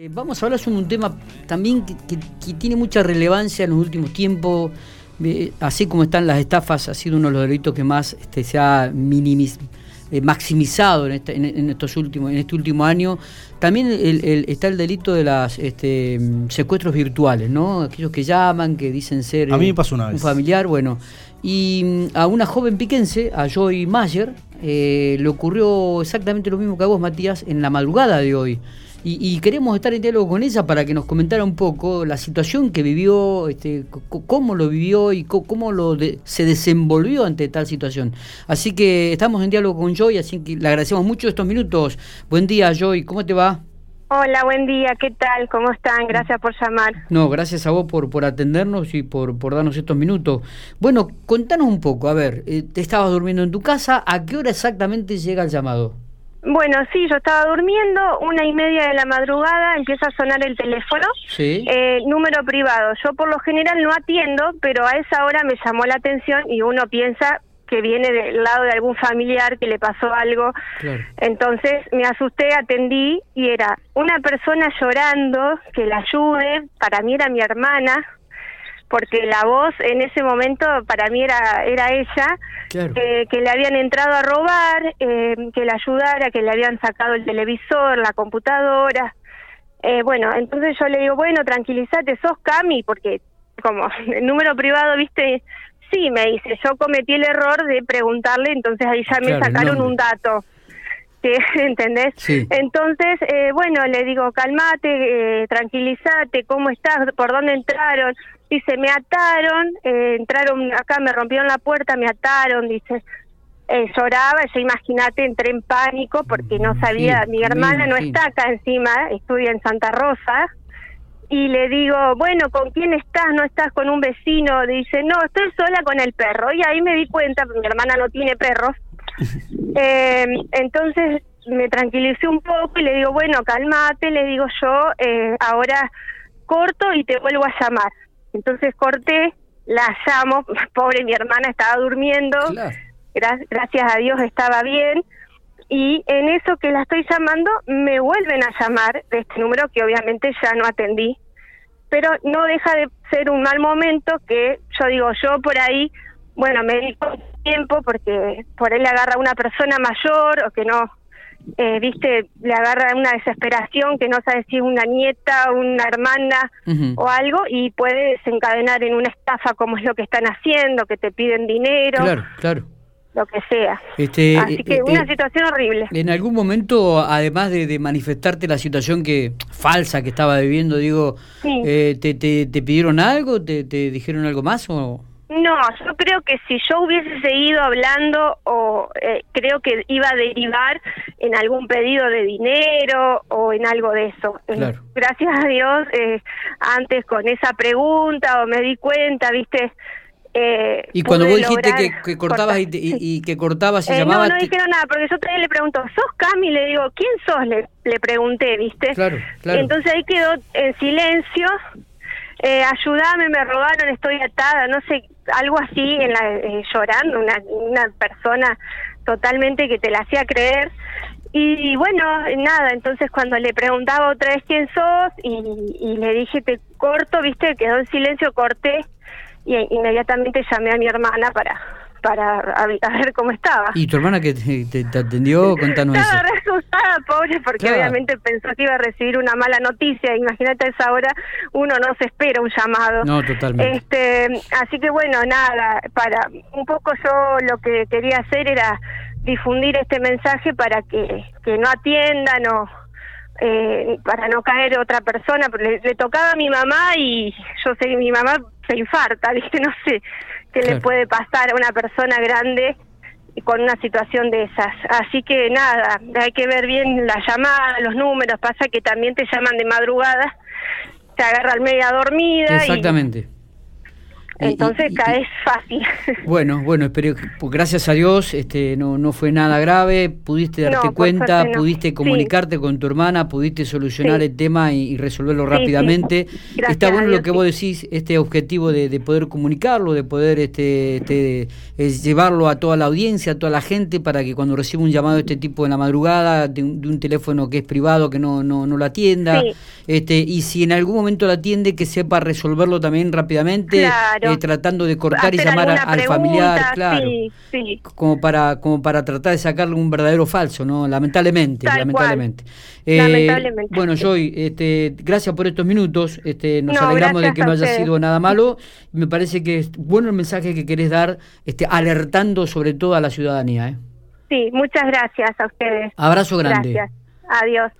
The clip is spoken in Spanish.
Eh, vamos a hablar sobre un tema también que, tiene mucha relevancia en los últimos tiempos, eh, así como están las estafas, ha sido uno de los delitos que más este, se ha eh, maximizado en, este, en, estos últimos, en este último año. También está el delito de los este, secuestros virtuales, ¿no? Aquellos que llaman, que dicen ser a mí me pasó una un familiar, bueno. Y mm, a una joven piquense, a Joy Mayer, le ocurrió exactamente lo mismo que a vos, Matías, en la madrugada de hoy. Y, queremos estar en diálogo con ella para que nos comentara un poco la situación que vivió, este, cómo lo vivió y cómo lo se desenvolvió ante tal situación. Así que estamos en diálogo con Joy, así que le agradecemos mucho estos minutos. Buen día, Joy, ¿cómo te va? Hola, buen día, ¿qué tal? ¿Cómo están? Gracias por llamar. No, gracias a vos por, por atendernos y por, por darnos estos minutos. Bueno, contanos un poco, a ver, eh, te estabas durmiendo en tu casa, ¿a qué hora exactamente llega el llamado? Bueno, sí, yo estaba durmiendo, una y media de la madrugada empieza a sonar el teléfono, sí. Eh, número privado. Yo por lo general no atiendo, pero a esa hora me llamó la atención y uno piensa que viene del lado de algún familiar que le pasó algo. Entonces me asusté, atendí y era una persona llorando que la ayude, para mí era mi hermana, porque la voz en ese momento para mí era, era ella, que le habían entrado a robar, eh, que la ayudara, que le habían sacado el televisor, la computadora. Eh, bueno, entonces yo le digo, bueno, tranquilízate, sos Cami, porque como el número privado, viste, sí, me dice, yo cometí el error de preguntarle, entonces ahí ya me sacaron un dato. ¿Entendés? Entonces, eh, bueno, le digo, calmate, eh, tranquilízate, ¿cómo estás? ¿Por dónde entraron? Dice, me ataron, eh, entraron acá, me rompieron la puerta, me ataron, dice. Eh, lloraba, yo imagínate, entré en pánico porque no sabía, mi hermana no está acá encima, estudia en Santa Rosa, y le digo, bueno, ¿con quién estás? ¿No estás con un vecino? Dice, no, estoy sola con el perro. Y ahí me di cuenta, mi hermana no tiene perros. eh, entonces me tranquilicé un poco y le digo, bueno, cálmate, le digo yo, eh, ahora corto y te vuelvo a llamar. Entonces corté, la llamo, pobre mi hermana estaba durmiendo, gracias a Dios estaba bien, y en eso que la estoy llamando me vuelven a llamar de este número que obviamente ya no atendí, pero no deja de ser un mal momento que yo digo, yo por ahí, bueno, me di tiempo porque por ahí le agarra una persona mayor o que no eh, viste, le agarra una desesperación que no sabe si es una nieta, una hermana o algo y puede desencadenar en una estafa como es lo que están haciendo, que te piden dinero. Claro, claro. Lo que sea. Este, Así eh, que eh, una situación horrible. En algún momento, además de, manifestarte la situación que falsa que estaba viviendo, digo, te, te, te, pidieron algo? ¿Te, ¿Te dijeron algo más o...? No, yo creo que si yo hubiese seguido hablando o eh, creo que iba a derivar en algún pedido de dinero o en algo de eso. Eh, gracias a Dios, eh, antes con esa pregunta o me di cuenta, viste. y cuando vos dijiste que, cortabas y, que cortabas y llamabas... No, no dijeron nada, porque yo también le pregunto, ¿sos Cami? Le digo, ¿quién sos? Le, le pregunté, ¿viste? Claro, claro. Entonces ahí quedó en silencio eh, ayúdame, me robaron, estoy atada, no sé, algo así, en la, eh, llorando, una, una persona totalmente que te la hacía creer. Y, bueno, nada, entonces cuando le preguntaba otra vez quién sos y, y le dije te corto, viste, quedó en silencio, corté y inmediatamente llamé a mi hermana para para a, ver cómo estaba. ¿Y tu hermana que te, atendió? Contanos Estaba asustada, pobre, porque obviamente pensó que iba a recibir una mala noticia. Imagínate a esa hora, uno no se espera un llamado. No, totalmente. Este, así que bueno, nada, para un poco yo lo que quería hacer era difundir este mensaje para que, que no atiendan o eh, para no caer otra persona, porque le, tocaba a mi mamá y yo sé que mi mamá se infarta, ¿viste? No sé qué le puede pasar a una persona grande con una situación de esas. Así que nada, hay que ver bien la llamada, los números, pasa que también te llaman de madrugada, te agarra al media dormida. Exactamente. Entonces caes fácil. Bueno, bueno, espero, pues, gracias a Dios este, no, no fue nada grave, pudiste darte cuenta, pudiste comunicarte con tu hermana, pudiste solucionar el tema y, resolverlo rápidamente. Está bueno lo que vos decís, este objetivo de, poder comunicarlo, de poder este, este llevarlo a toda la audiencia, a toda la gente, para que cuando reciba un llamado de este tipo en la madrugada, de un, teléfono que es privado, que no, no, no lo atienda, este, y si en algún momento lo atiende, que sepa resolverlo también rápidamente, eh, tratando de cortar y llamar al familiar, claro, como para como para tratar de sacarle un verdadero falso, ¿no? Lamentablemente, lamentablemente. Eh, bueno, Joy, este, gracias por estos minutos, este, nos alegramos de que no haya sido nada malo, me parece que es bueno el mensaje que querés dar, este, alertando sobre todo a la ciudadanía. ¿eh? Sí, muchas gracias a ustedes. Abrazo grande. Gracias. Adiós.